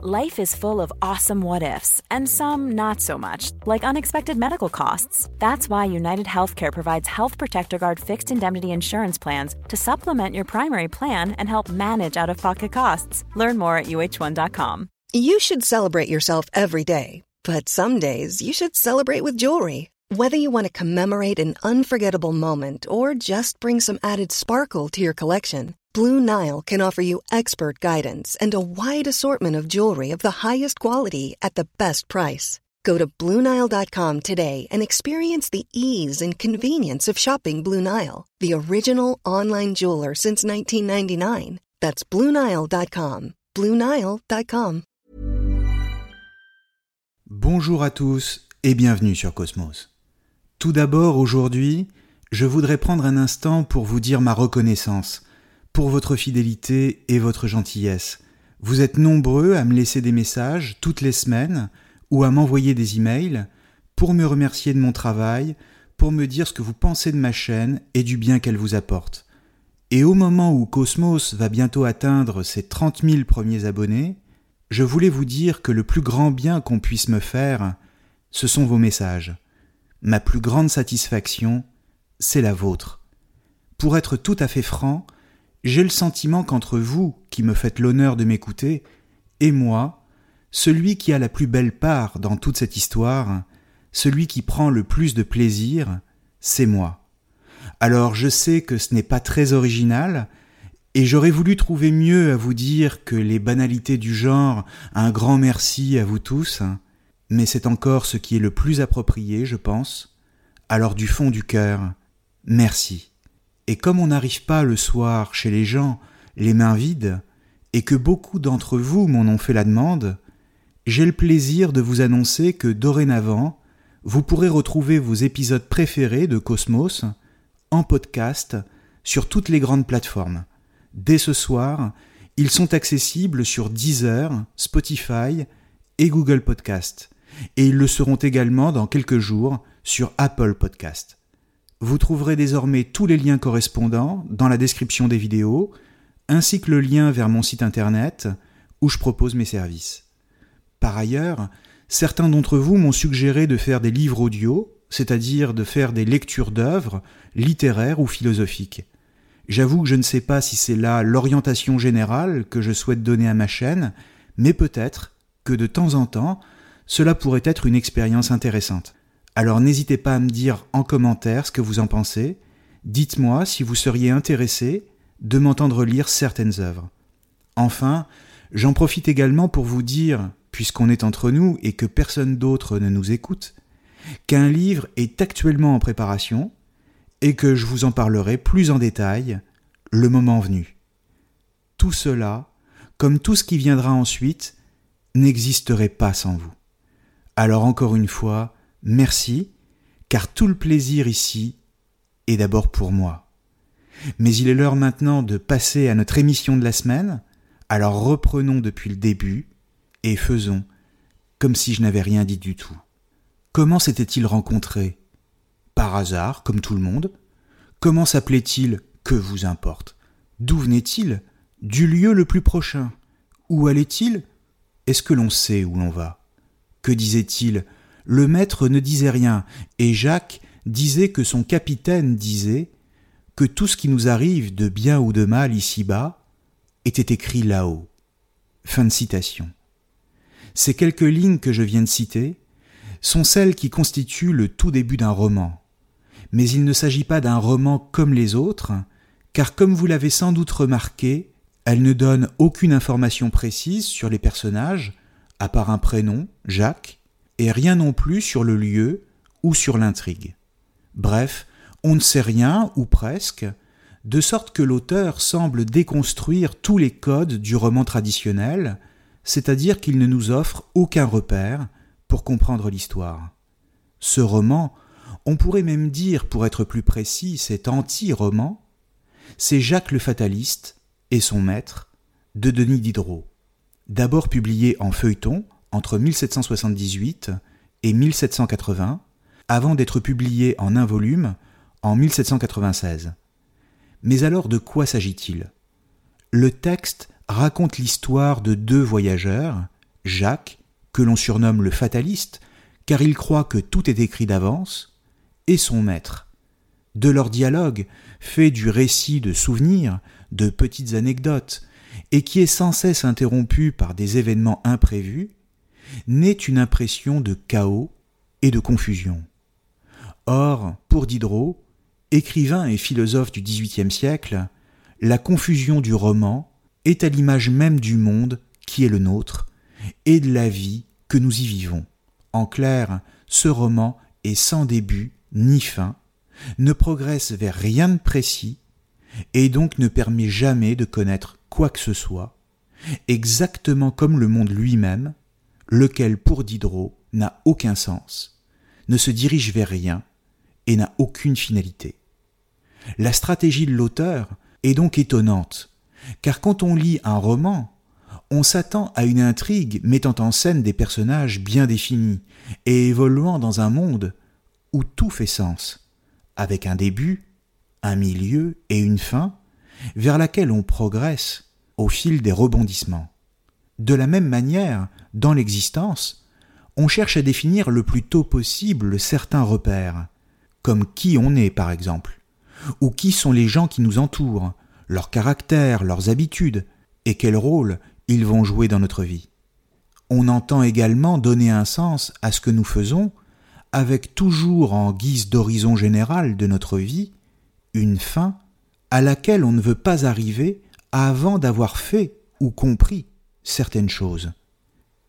Life is full of awesome what ifs, and some not so much, like unexpected medical costs. That's why United Healthcare provides Health Protector Guard fixed indemnity insurance plans to supplement your primary plan and help manage out of pocket costs. Learn more at uh1.com. You should celebrate yourself every day, but some days you should celebrate with jewelry. Whether you want to commemorate an unforgettable moment or just bring some added sparkle to your collection, Blue Nile can offer you expert guidance and a wide assortment of jewelry of the highest quality at the best price. Go to BlueNile.com today and experience the ease and convenience of shopping Blue Nile, the original online jeweler since 1999. That's BlueNile.com. BlueNile.com. Bonjour à tous et bienvenue sur Cosmos. Tout d'abord, aujourd'hui, je voudrais prendre un instant pour vous dire ma reconnaissance pour votre fidélité et votre gentillesse. Vous êtes nombreux à me laisser des messages toutes les semaines ou à m'envoyer des emails pour me remercier de mon travail, pour me dire ce que vous pensez de ma chaîne et du bien qu'elle vous apporte. Et au moment où Cosmos va bientôt atteindre ses 30 000 premiers abonnés, je voulais vous dire que le plus grand bien qu'on puisse me faire, ce sont vos messages. Ma plus grande satisfaction, c'est la vôtre. Pour être tout à fait franc, j'ai le sentiment qu'entre vous, qui me faites l'honneur de m'écouter, et moi, celui qui a la plus belle part dans toute cette histoire, celui qui prend le plus de plaisir, c'est moi. Alors je sais que ce n'est pas très original, et j'aurais voulu trouver mieux à vous dire que les banalités du genre un grand merci à vous tous, mais c'est encore ce qui est le plus approprié, je pense. Alors du fond du cœur, merci. Et comme on n'arrive pas le soir chez les gens les mains vides, et que beaucoup d'entre vous m'en ont fait la demande, j'ai le plaisir de vous annoncer que dorénavant, vous pourrez retrouver vos épisodes préférés de Cosmos en podcast sur toutes les grandes plateformes. Dès ce soir, ils sont accessibles sur Deezer, Spotify et Google Podcast, et ils le seront également dans quelques jours sur Apple Podcast. Vous trouverez désormais tous les liens correspondants dans la description des vidéos, ainsi que le lien vers mon site internet où je propose mes services. Par ailleurs, certains d'entre vous m'ont suggéré de faire des livres audio, c'est-à-dire de faire des lectures d'œuvres littéraires ou philosophiques. J'avoue que je ne sais pas si c'est là l'orientation générale que je souhaite donner à ma chaîne, mais peut-être que de temps en temps, cela pourrait être une expérience intéressante. Alors n'hésitez pas à me dire en commentaire ce que vous en pensez. Dites-moi si vous seriez intéressé de m'entendre lire certaines œuvres. Enfin, j'en profite également pour vous dire, puisqu'on est entre nous et que personne d'autre ne nous écoute, qu'un livre est actuellement en préparation et que je vous en parlerai plus en détail le moment venu. Tout cela, comme tout ce qui viendra ensuite, n'existerait pas sans vous. Alors encore une fois, Merci, car tout le plaisir ici est d'abord pour moi. Mais il est l'heure maintenant de passer à notre émission de la semaine, alors reprenons depuis le début et faisons comme si je n'avais rien dit du tout. Comment s'était-il rencontré? Par hasard, comme tout le monde. Comment s'appelait-il? Que vous importe? D'où venait-il? Du lieu le plus prochain? Où allait-il? Est-ce que l'on sait où l'on va? Que disait-il? Le maître ne disait rien, et Jacques disait que son capitaine disait que tout ce qui nous arrive de bien ou de mal ici-bas était écrit là-haut. Ces quelques lignes que je viens de citer sont celles qui constituent le tout début d'un roman. Mais il ne s'agit pas d'un roman comme les autres, car comme vous l'avez sans doute remarqué, elle ne donne aucune information précise sur les personnages, à part un prénom, Jacques, et rien non plus sur le lieu ou sur l'intrigue. Bref, on ne sait rien, ou presque, de sorte que l'auteur semble déconstruire tous les codes du roman traditionnel, c'est-à-dire qu'il ne nous offre aucun repère pour comprendre l'histoire. Ce roman, on pourrait même dire, pour être plus précis, cet anti-roman, c'est Jacques le Fataliste et son maître, de Denis Diderot. D'abord publié en feuilleton entre 1778 et 1780, avant d'être publié en un volume en 1796. Mais alors de quoi s'agit-il? Le texte raconte l'histoire de deux voyageurs, Jacques, que l'on surnomme le fataliste, car il croit que tout est écrit d'avance, et son maître. De leur dialogue, fait du récit de souvenirs, de petites anecdotes, et qui est sans cesse interrompu par des événements imprévus, naît une impression de chaos et de confusion. Or, pour Diderot, écrivain et philosophe du XVIIIe siècle, la confusion du roman est à l'image même du monde qui est le nôtre et de la vie que nous y vivons. En clair, ce roman est sans début ni fin, ne progresse vers rien de précis, et donc ne permet jamais de connaître quoi que ce soit, exactement comme le monde lui-même, lequel pour Diderot n'a aucun sens, ne se dirige vers rien et n'a aucune finalité. La stratégie de l'auteur est donc étonnante, car quand on lit un roman, on s'attend à une intrigue mettant en scène des personnages bien définis et évoluant dans un monde où tout fait sens, avec un début, un milieu et une fin, vers laquelle on progresse au fil des rebondissements. De la même manière, dans l'existence, on cherche à définir le plus tôt possible certains repères, comme qui on est par exemple, ou qui sont les gens qui nous entourent, leur caractère, leurs habitudes, et quel rôle ils vont jouer dans notre vie. On entend également donner un sens à ce que nous faisons, avec toujours en guise d'horizon général de notre vie, une fin à laquelle on ne veut pas arriver avant d'avoir fait ou compris certaines choses.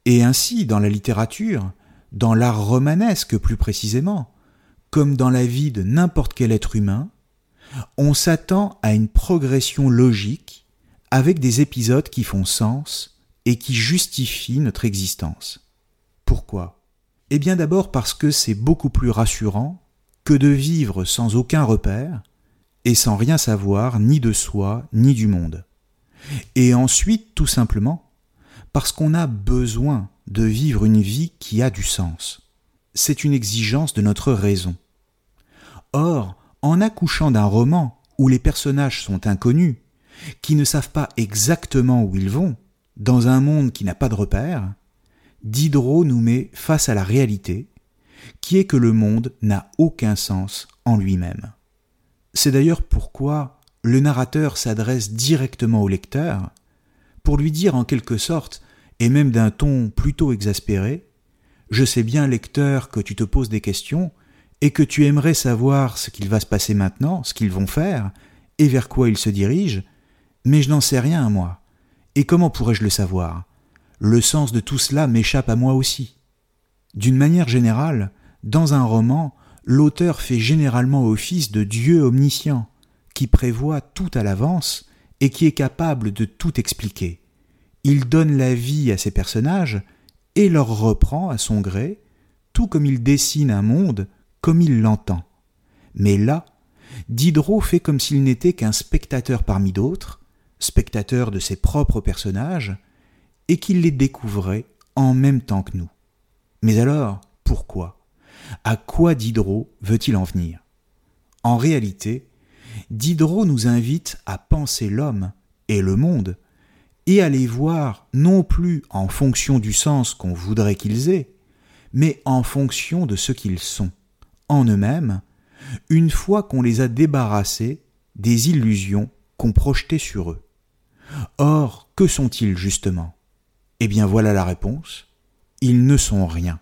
Et ainsi, dans la littérature, dans l'art romanesque plus précisément, comme dans la vie de n'importe quel être humain, on s'attend à une progression logique avec des épisodes qui font sens et qui justifient notre existence. Pourquoi? Eh bien d'abord parce que c'est beaucoup plus rassurant que de vivre sans aucun repère et sans rien savoir ni de soi ni du monde. Et ensuite, tout simplement, parce qu'on a besoin de vivre une vie qui a du sens. C'est une exigence de notre raison. Or, en accouchant d'un roman où les personnages sont inconnus, qui ne savent pas exactement où ils vont, dans un monde qui n'a pas de repères, Diderot nous met face à la réalité, qui est que le monde n'a aucun sens en lui-même. C'est d'ailleurs pourquoi le narrateur s'adresse directement au lecteur, pour lui dire en quelque sorte, et même d'un ton plutôt exaspéré, Je sais bien, lecteur, que tu te poses des questions, et que tu aimerais savoir ce qu'il va se passer maintenant, ce qu'ils vont faire, et vers quoi ils se dirigent, mais je n'en sais rien, moi. Et comment pourrais-je le savoir? Le sens de tout cela m'échappe à moi aussi. D'une manière générale, dans un roman, l'auteur fait généralement office de Dieu omniscient, qui prévoit tout à l'avance et qui est capable de tout expliquer. Il donne la vie à ses personnages et leur reprend à son gré, tout comme il dessine un monde comme il l'entend. Mais là, Diderot fait comme s'il n'était qu'un spectateur parmi d'autres, spectateur de ses propres personnages, et qu'il les découvrait en même temps que nous. Mais alors, pourquoi? À quoi Diderot veut-il en venir? En réalité, Diderot nous invite à penser l'homme et le monde, et à les voir non plus en fonction du sens qu'on voudrait qu'ils aient, mais en fonction de ce qu'ils sont en eux-mêmes, une fois qu'on les a débarrassés des illusions qu'on projetait sur eux. Or, que sont-ils justement? Eh bien voilà la réponse. Ils ne sont rien.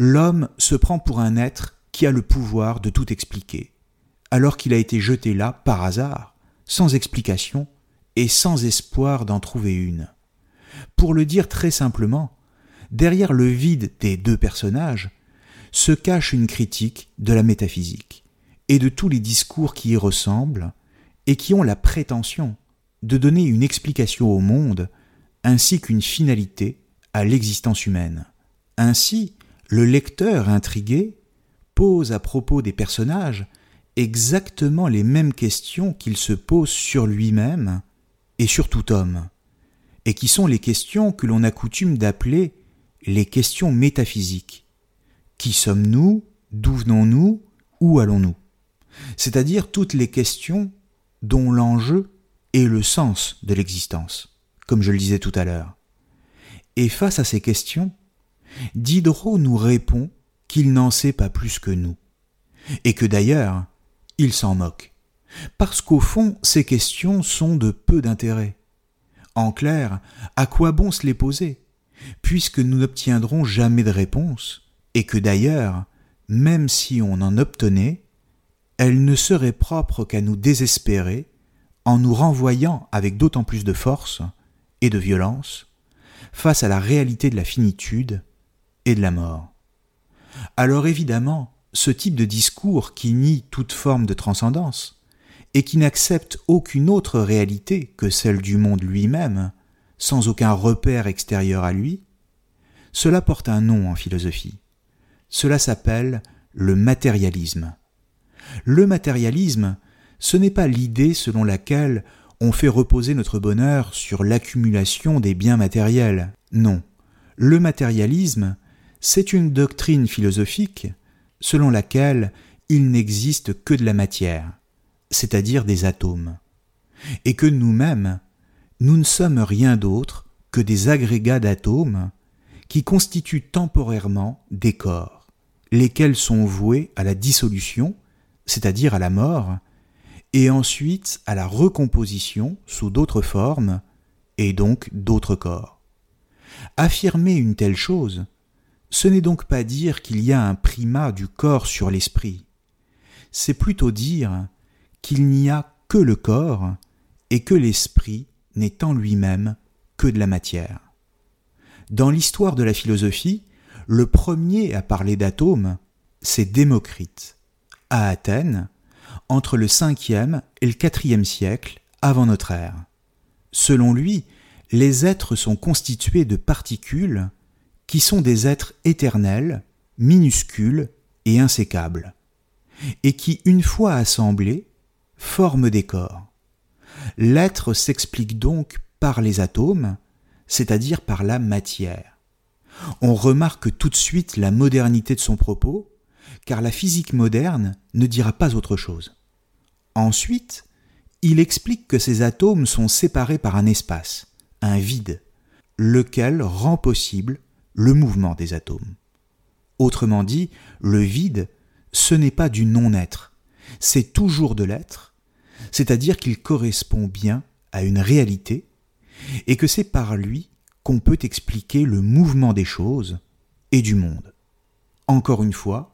L'homme se prend pour un être qui a le pouvoir de tout expliquer, alors qu'il a été jeté là par hasard, sans explication et sans espoir d'en trouver une. Pour le dire très simplement, derrière le vide des deux personnages, se cache une critique de la métaphysique et de tous les discours qui y ressemblent et qui ont la prétention de donner une explication au monde ainsi qu'une finalité à l'existence humaine. Ainsi, le lecteur intrigué pose à propos des personnages exactement les mêmes questions qu'il se pose sur lui-même et sur tout homme, et qui sont les questions que l'on a coutume d'appeler les questions métaphysiques. Qui sommes-nous D'où venons-nous Où allons-nous? C'est-à-dire toutes les questions dont l'enjeu est le sens de l'existence, comme je le disais tout à l'heure. Et face à ces questions, Diderot nous répond qu'il n'en sait pas plus que nous, et que d'ailleurs, il s'en moque, parce qu'au fond, ces questions sont de peu d'intérêt. En clair, à quoi bon se les poser, puisque nous n'obtiendrons jamais de réponse, et que d'ailleurs, même si on en obtenait, elle ne serait propre qu'à nous désespérer en nous renvoyant avec d'autant plus de force et de violence face à la réalité de la finitude et de la mort. Alors évidemment, ce type de discours qui nie toute forme de transcendance et qui n'accepte aucune autre réalité que celle du monde lui-même, sans aucun repère extérieur à lui, cela porte un nom en philosophie. Cela s'appelle le matérialisme. Le matérialisme, ce n'est pas l'idée selon laquelle on fait reposer notre bonheur sur l'accumulation des biens matériels. Non. Le matérialisme, c'est une doctrine philosophique selon laquelle il n'existe que de la matière, c'est-à-dire des atomes, et que nous-mêmes, nous ne sommes rien d'autre que des agrégats d'atomes qui constituent temporairement des corps, lesquels sont voués à la dissolution c'est-à-dire à la mort, et ensuite à la recomposition sous d'autres formes, et donc d'autres corps. Affirmer une telle chose, ce n'est donc pas dire qu'il y a un primat du corps sur l'esprit, c'est plutôt dire qu'il n'y a que le corps et que l'esprit n'est en lui-même que de la matière. Dans l'histoire de la philosophie, le premier à parler d'atomes, c'est Démocrite à Athènes entre le 5e et le 4e siècle avant notre ère. Selon lui, les êtres sont constitués de particules qui sont des êtres éternels, minuscules et insécables, et qui, une fois assemblés, forment des corps. L'être s'explique donc par les atomes, c'est-à-dire par la matière. On remarque tout de suite la modernité de son propos, car la physique moderne ne dira pas autre chose. Ensuite, il explique que ces atomes sont séparés par un espace, un vide, lequel rend possible le mouvement des atomes. Autrement dit, le vide, ce n'est pas du non-être, c'est toujours de l'être, c'est-à-dire qu'il correspond bien à une réalité, et que c'est par lui qu'on peut expliquer le mouvement des choses et du monde. Encore une fois,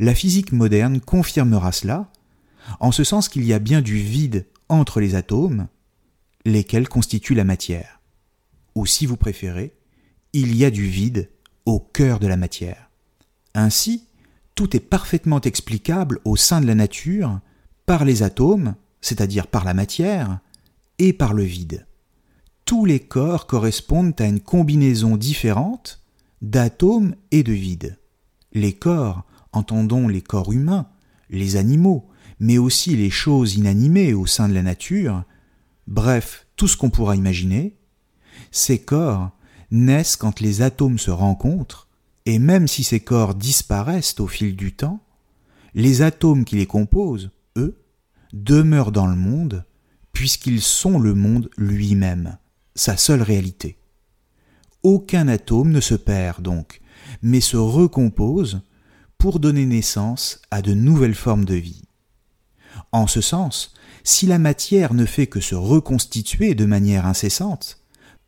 la physique moderne confirmera cela, en ce sens qu'il y a bien du vide entre les atomes, lesquels constituent la matière. Ou si vous préférez, il y a du vide au cœur de la matière. Ainsi, tout est parfaitement explicable au sein de la nature par les atomes, c'est-à-dire par la matière, et par le vide. Tous les corps correspondent à une combinaison différente d'atomes et de vide. Les corps entendons les corps humains, les animaux, mais aussi les choses inanimées au sein de la nature, bref, tout ce qu'on pourra imaginer, ces corps naissent quand les atomes se rencontrent, et même si ces corps disparaissent au fil du temps, les atomes qui les composent, demeurent dans le monde, puisqu'ils sont le monde lui-même, sa seule réalité. Aucun atome ne se perd donc, mais se recompose pour donner naissance à de nouvelles formes de vie. En ce sens, si la matière ne fait que se reconstituer de manière incessante,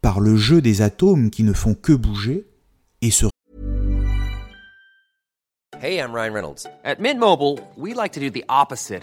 par le jeu des atomes qui ne font que bouger et se Hey, I'm Ryan Reynolds. At we like to do the opposite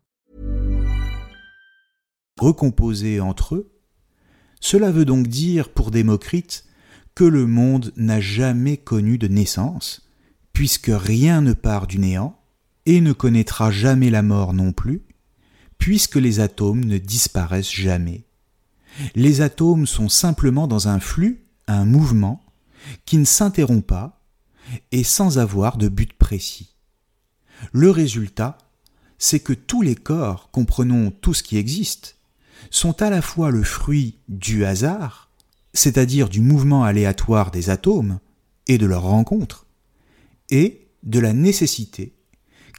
recomposés entre eux. Cela veut donc dire pour Démocrite que le monde n'a jamais connu de naissance, puisque rien ne part du néant, et ne connaîtra jamais la mort non plus, puisque les atomes ne disparaissent jamais. Les atomes sont simplement dans un flux, un mouvement, qui ne s'interrompt pas, et sans avoir de but précis. Le résultat, c'est que tous les corps, comprenons tout ce qui existe, sont à la fois le fruit du hasard, c'est-à-dire du mouvement aléatoire des atomes et de leur rencontre, et de la nécessité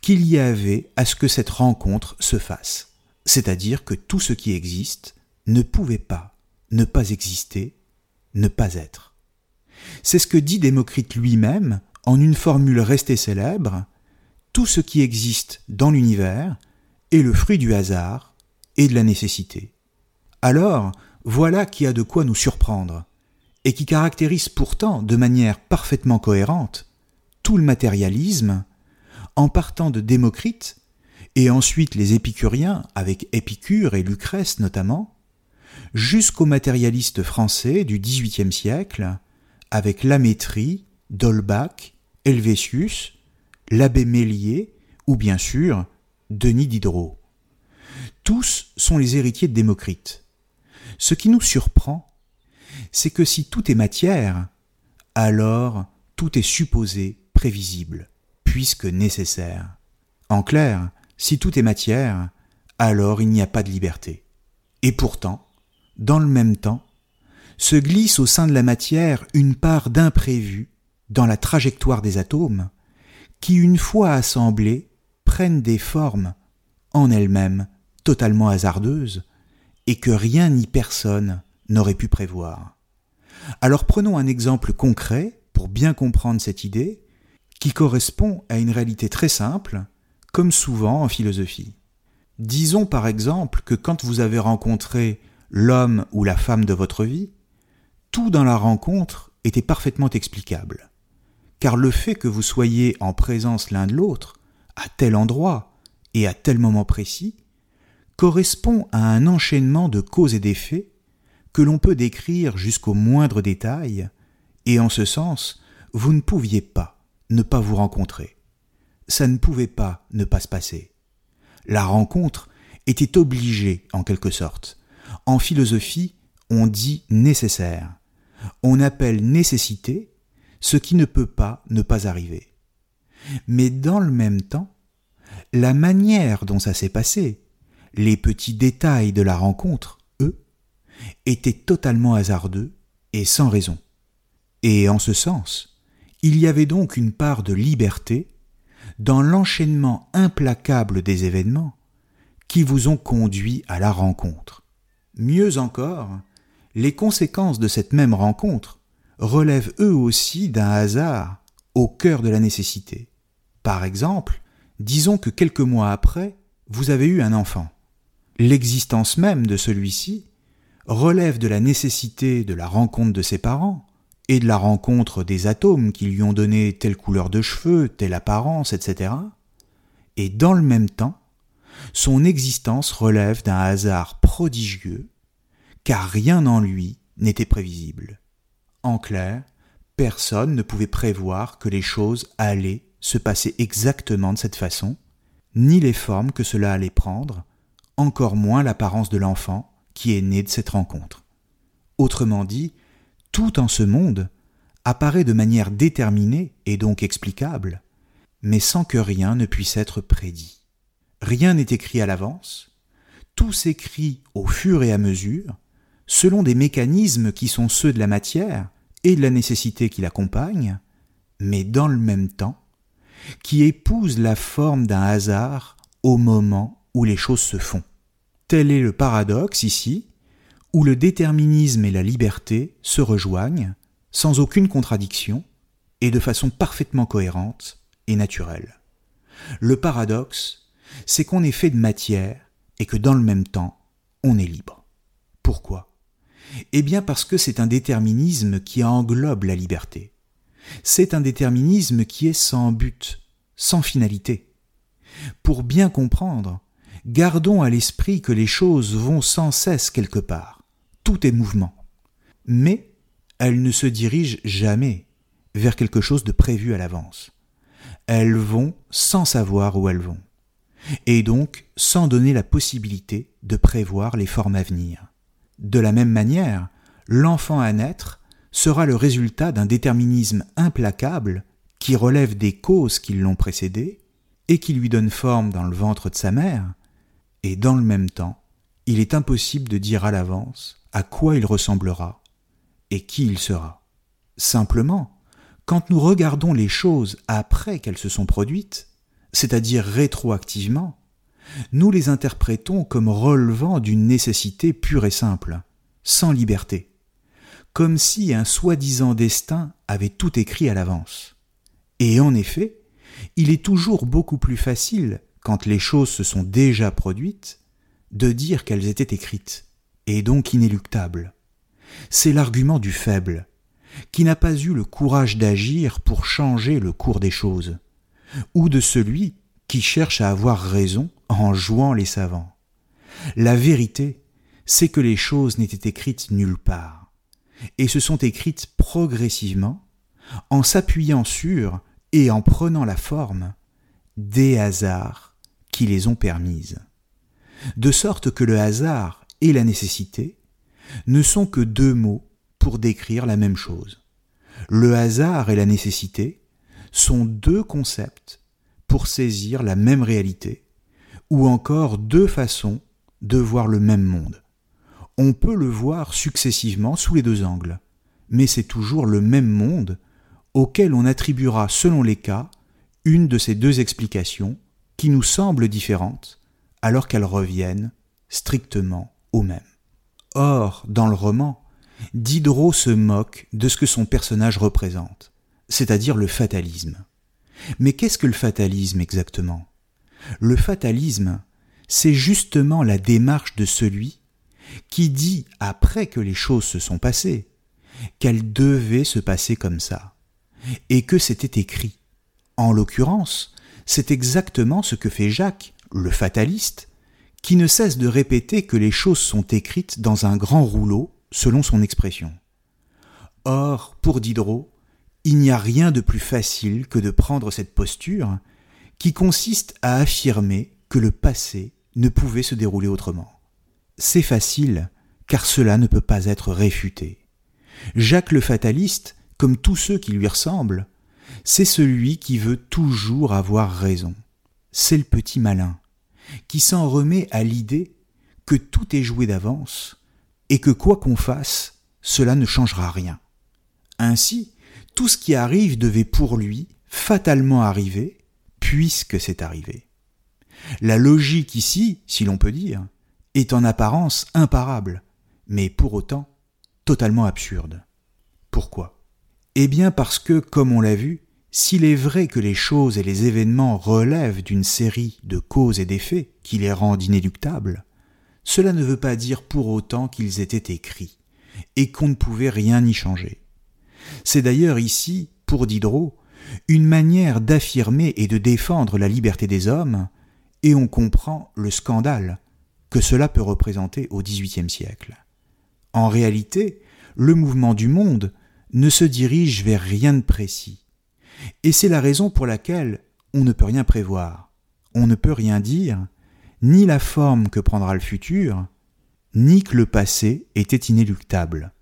qu'il y avait à ce que cette rencontre se fasse, c'est-à-dire que tout ce qui existe ne pouvait pas ne pas exister, ne pas être. C'est ce que dit Démocrite lui-même en une formule restée célèbre, tout ce qui existe dans l'univers est le fruit du hasard et de la nécessité. Alors, voilà qui a de quoi nous surprendre, et qui caractérise pourtant de manière parfaitement cohérente tout le matérialisme, en partant de Démocrite, et ensuite les épicuriens, avec Épicure et Lucrèce notamment, jusqu'aux matérialistes français du XVIIIe siècle, avec Lamétrie, Dolbach, Helvétius, l'abbé Mélier, ou bien sûr Denis Diderot. Tous sont les héritiers de Démocrite. Ce qui nous surprend, c'est que si tout est matière, alors tout est supposé prévisible, puisque nécessaire. En clair, si tout est matière, alors il n'y a pas de liberté. Et pourtant, dans le même temps, se glisse au sein de la matière une part d'imprévu dans la trajectoire des atomes, qui, une fois assemblés, prennent des formes, en elles-mêmes, totalement hasardeuses, et que rien ni personne n'aurait pu prévoir. Alors prenons un exemple concret pour bien comprendre cette idée, qui correspond à une réalité très simple, comme souvent en philosophie. Disons par exemple que quand vous avez rencontré l'homme ou la femme de votre vie, tout dans la rencontre était parfaitement explicable. Car le fait que vous soyez en présence l'un de l'autre, à tel endroit et à tel moment précis, correspond à un enchaînement de causes et d'effets que l'on peut décrire jusqu'au moindre détail, et en ce sens, vous ne pouviez pas ne pas vous rencontrer. Ça ne pouvait pas ne pas se passer. La rencontre était obligée en quelque sorte. En philosophie, on dit nécessaire. On appelle nécessité ce qui ne peut pas ne pas arriver. Mais dans le même temps, la manière dont ça s'est passé, les petits détails de la rencontre, eux, étaient totalement hasardeux et sans raison. Et en ce sens, il y avait donc une part de liberté dans l'enchaînement implacable des événements qui vous ont conduit à la rencontre. Mieux encore, les conséquences de cette même rencontre relèvent eux aussi d'un hasard au cœur de la nécessité. Par exemple, disons que quelques mois après, vous avez eu un enfant. L'existence même de celui-ci relève de la nécessité de la rencontre de ses parents et de la rencontre des atomes qui lui ont donné telle couleur de cheveux, telle apparence, etc. Et dans le même temps, son existence relève d'un hasard prodigieux, car rien en lui n'était prévisible. En clair, personne ne pouvait prévoir que les choses allaient se passer exactement de cette façon, ni les formes que cela allait prendre, encore moins l'apparence de l'enfant qui est né de cette rencontre. Autrement dit, tout en ce monde apparaît de manière déterminée et donc explicable, mais sans que rien ne puisse être prédit. Rien n'est écrit à l'avance, tout s'écrit au fur et à mesure, selon des mécanismes qui sont ceux de la matière et de la nécessité qui l'accompagne, mais dans le même temps, qui épousent la forme d'un hasard au moment où les choses se font. Tel est le paradoxe ici, où le déterminisme et la liberté se rejoignent sans aucune contradiction et de façon parfaitement cohérente et naturelle. Le paradoxe, c'est qu'on est fait de matière et que dans le même temps, on est libre. Pourquoi? Eh bien parce que c'est un déterminisme qui englobe la liberté. C'est un déterminisme qui est sans but, sans finalité. Pour bien comprendre, gardons à l'esprit que les choses vont sans cesse quelque part. Tout est mouvement. Mais elles ne se dirigent jamais vers quelque chose de prévu à l'avance. Elles vont sans savoir où elles vont et donc sans donner la possibilité de prévoir les formes à venir. De la même manière, l'enfant à naître sera le résultat d'un déterminisme implacable qui relève des causes qui l'ont précédé et qui lui donne forme dans le ventre de sa mère, et dans le même temps, il est impossible de dire à l'avance à quoi il ressemblera et qui il sera. Simplement, quand nous regardons les choses après qu'elles se sont produites, c'est-à-dire rétroactivement, nous les interprétons comme relevant d'une nécessité pure et simple, sans liberté, comme si un soi-disant destin avait tout écrit à l'avance. Et en effet, il est toujours beaucoup plus facile, quand les choses se sont déjà produites, de dire qu'elles étaient écrites, et donc inéluctables. C'est l'argument du faible, qui n'a pas eu le courage d'agir pour changer le cours des choses ou de celui qui cherche à avoir raison en jouant les savants. La vérité, c'est que les choses n'étaient écrites nulle part, et se sont écrites progressivement, en s'appuyant sur et en prenant la forme des hasards les ont permises. De sorte que le hasard et la nécessité ne sont que deux mots pour décrire la même chose. Le hasard et la nécessité sont deux concepts pour saisir la même réalité, ou encore deux façons de voir le même monde. On peut le voir successivement sous les deux angles, mais c'est toujours le même monde auquel on attribuera, selon les cas, une de ces deux explications nous semblent différentes, alors qu'elles reviennent strictement au même. Or, dans le roman, Diderot se moque de ce que son personnage représente c'est-à-dire le fatalisme. Mais qu'est-ce que le fatalisme exactement? Le fatalisme, c'est justement la démarche de celui qui dit, après que les choses se sont passées, qu'elles devaient se passer comme ça, et que c'était écrit. En l'occurrence, c'est exactement ce que fait Jacques, le fataliste, qui ne cesse de répéter que les choses sont écrites dans un grand rouleau, selon son expression. Or, pour Diderot, il n'y a rien de plus facile que de prendre cette posture qui consiste à affirmer que le passé ne pouvait se dérouler autrement. C'est facile, car cela ne peut pas être réfuté. Jacques le fataliste, comme tous ceux qui lui ressemblent, c'est celui qui veut toujours avoir raison. C'est le petit malin, qui s'en remet à l'idée que tout est joué d'avance, et que quoi qu'on fasse, cela ne changera rien. Ainsi, tout ce qui arrive devait pour lui fatalement arriver, puisque c'est arrivé. La logique ici, si l'on peut dire, est en apparence imparable, mais pour autant totalement absurde. Pourquoi? Eh bien parce que, comme on l'a vu, s'il est vrai que les choses et les événements relèvent d'une série de causes et d'effets qui les rendent inéluctables, cela ne veut pas dire pour autant qu'ils étaient écrits, et qu'on ne pouvait rien y changer. C'est d'ailleurs ici, pour Diderot, une manière d'affirmer et de défendre la liberté des hommes, et on comprend le scandale que cela peut représenter au XVIIIe siècle. En réalité, le mouvement du monde ne se dirige vers rien de précis, Et c'est la raison pour laquelle on ne peut rien prévoir, on ne peut rien dire, ni la forme que prendra le futur, ni que le passé était inéluctable.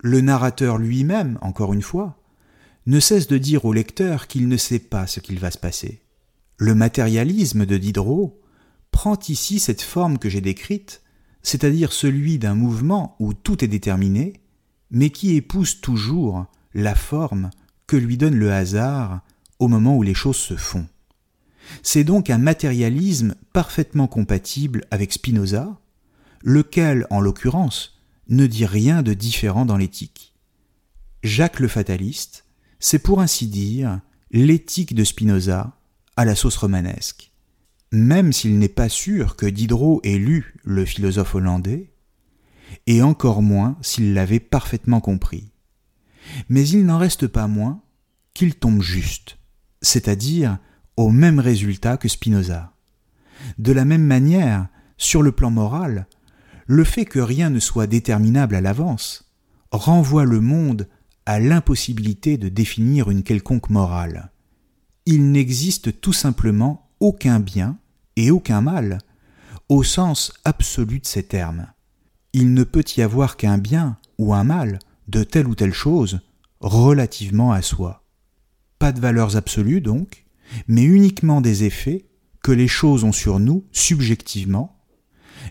Le narrateur lui-même, encore une fois, ne cesse de dire au lecteur qu'il ne sait pas ce qu'il va se passer. Le matérialisme de Diderot prend ici cette forme que j'ai décrite, c'est-à-dire celui d'un mouvement où tout est déterminé, mais qui épouse toujours la forme que lui donne le hasard au moment où les choses se font. C'est donc un matérialisme parfaitement compatible avec Spinoza, lequel, en l'occurrence, ne dit rien de différent dans l'éthique. Jacques le fataliste, c'est pour ainsi dire l'éthique de Spinoza à la sauce romanesque. Même s'il n'est pas sûr que Diderot ait lu le philosophe hollandais, et encore moins s'il l'avait parfaitement compris. Mais il n'en reste pas moins qu'il tombe juste, c'est-à-dire au même résultat que Spinoza. De la même manière, sur le plan moral, le fait que rien ne soit déterminable à l'avance renvoie le monde à l'impossibilité de définir une quelconque morale. Il n'existe tout simplement aucun bien et aucun mal, au sens absolu de ces termes. Il ne peut y avoir qu'un bien ou un mal de telle ou telle chose relativement à soi. Pas de valeurs absolues donc, mais uniquement des effets que les choses ont sur nous subjectivement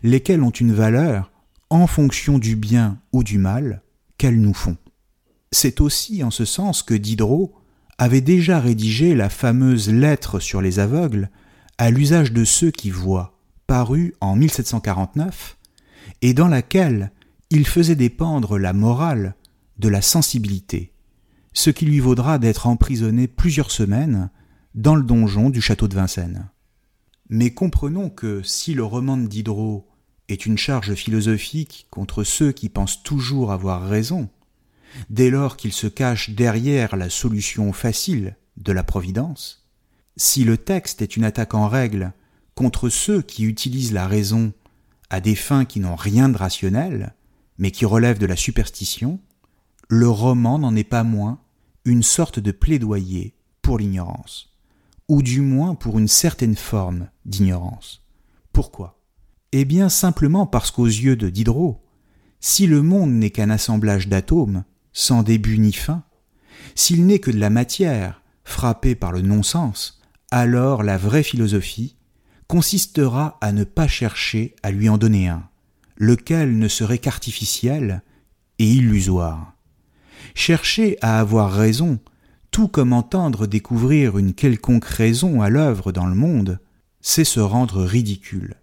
lesquelles ont une valeur en fonction du bien ou du mal qu'elles nous font. C'est aussi en ce sens que Diderot avait déjà rédigé la fameuse lettre sur les aveugles à l'usage de ceux qui voient, parue en 1749, et dans laquelle il faisait dépendre la morale de la sensibilité, ce qui lui vaudra d'être emprisonné plusieurs semaines dans le donjon du château de Vincennes. Mais comprenons que si le roman de Diderot est une charge philosophique contre ceux qui pensent toujours avoir raison, dès lors qu'ils se cachent derrière la solution facile de la Providence, si le texte est une attaque en règle contre ceux qui utilisent la raison à des fins qui n'ont rien de rationnel, mais qui relèvent de la superstition, le roman n'en est pas moins une sorte de plaidoyer pour l'ignorance ou du moins pour une certaine forme d'ignorance. Pourquoi? Eh bien simplement parce qu'aux yeux de Diderot, si le monde n'est qu'un assemblage d'atomes, sans début ni fin, s'il n'est que de la matière, frappée par le non-sens, alors la vraie philosophie consistera à ne pas chercher à lui en donner un, lequel ne serait qu'artificiel et illusoire. Chercher à avoir raison tout comme entendre découvrir une quelconque raison à l'œuvre dans le monde, c'est se rendre ridicule.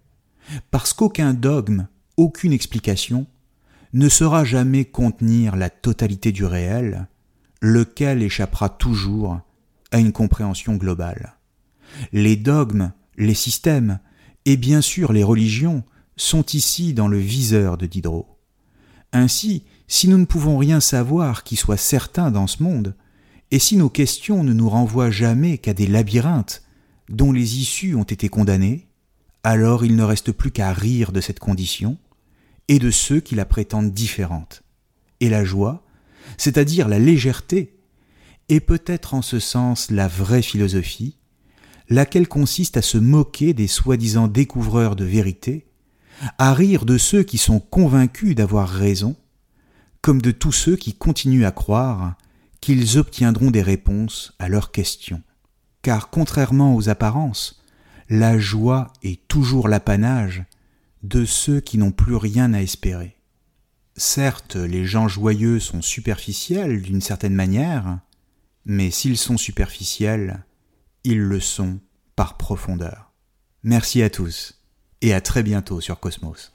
Parce qu'aucun dogme, aucune explication, ne saura jamais contenir la totalité du réel, lequel échappera toujours à une compréhension globale. Les dogmes, les systèmes, et bien sûr les religions sont ici dans le viseur de Diderot. Ainsi, si nous ne pouvons rien savoir qui soit certain dans ce monde, et si nos questions ne nous renvoient jamais qu'à des labyrinthes dont les issues ont été condamnées, alors il ne reste plus qu'à rire de cette condition et de ceux qui la prétendent différente. Et la joie, c'est-à-dire la légèreté, est peut-être en ce sens la vraie philosophie, laquelle consiste à se moquer des soi-disant découvreurs de vérité, à rire de ceux qui sont convaincus d'avoir raison, comme de tous ceux qui continuent à croire qu'ils obtiendront des réponses à leurs questions. Car contrairement aux apparences, la joie est toujours l'apanage de ceux qui n'ont plus rien à espérer. Certes, les gens joyeux sont superficiels d'une certaine manière, mais s'ils sont superficiels, ils le sont par profondeur. Merci à tous, et à très bientôt sur Cosmos.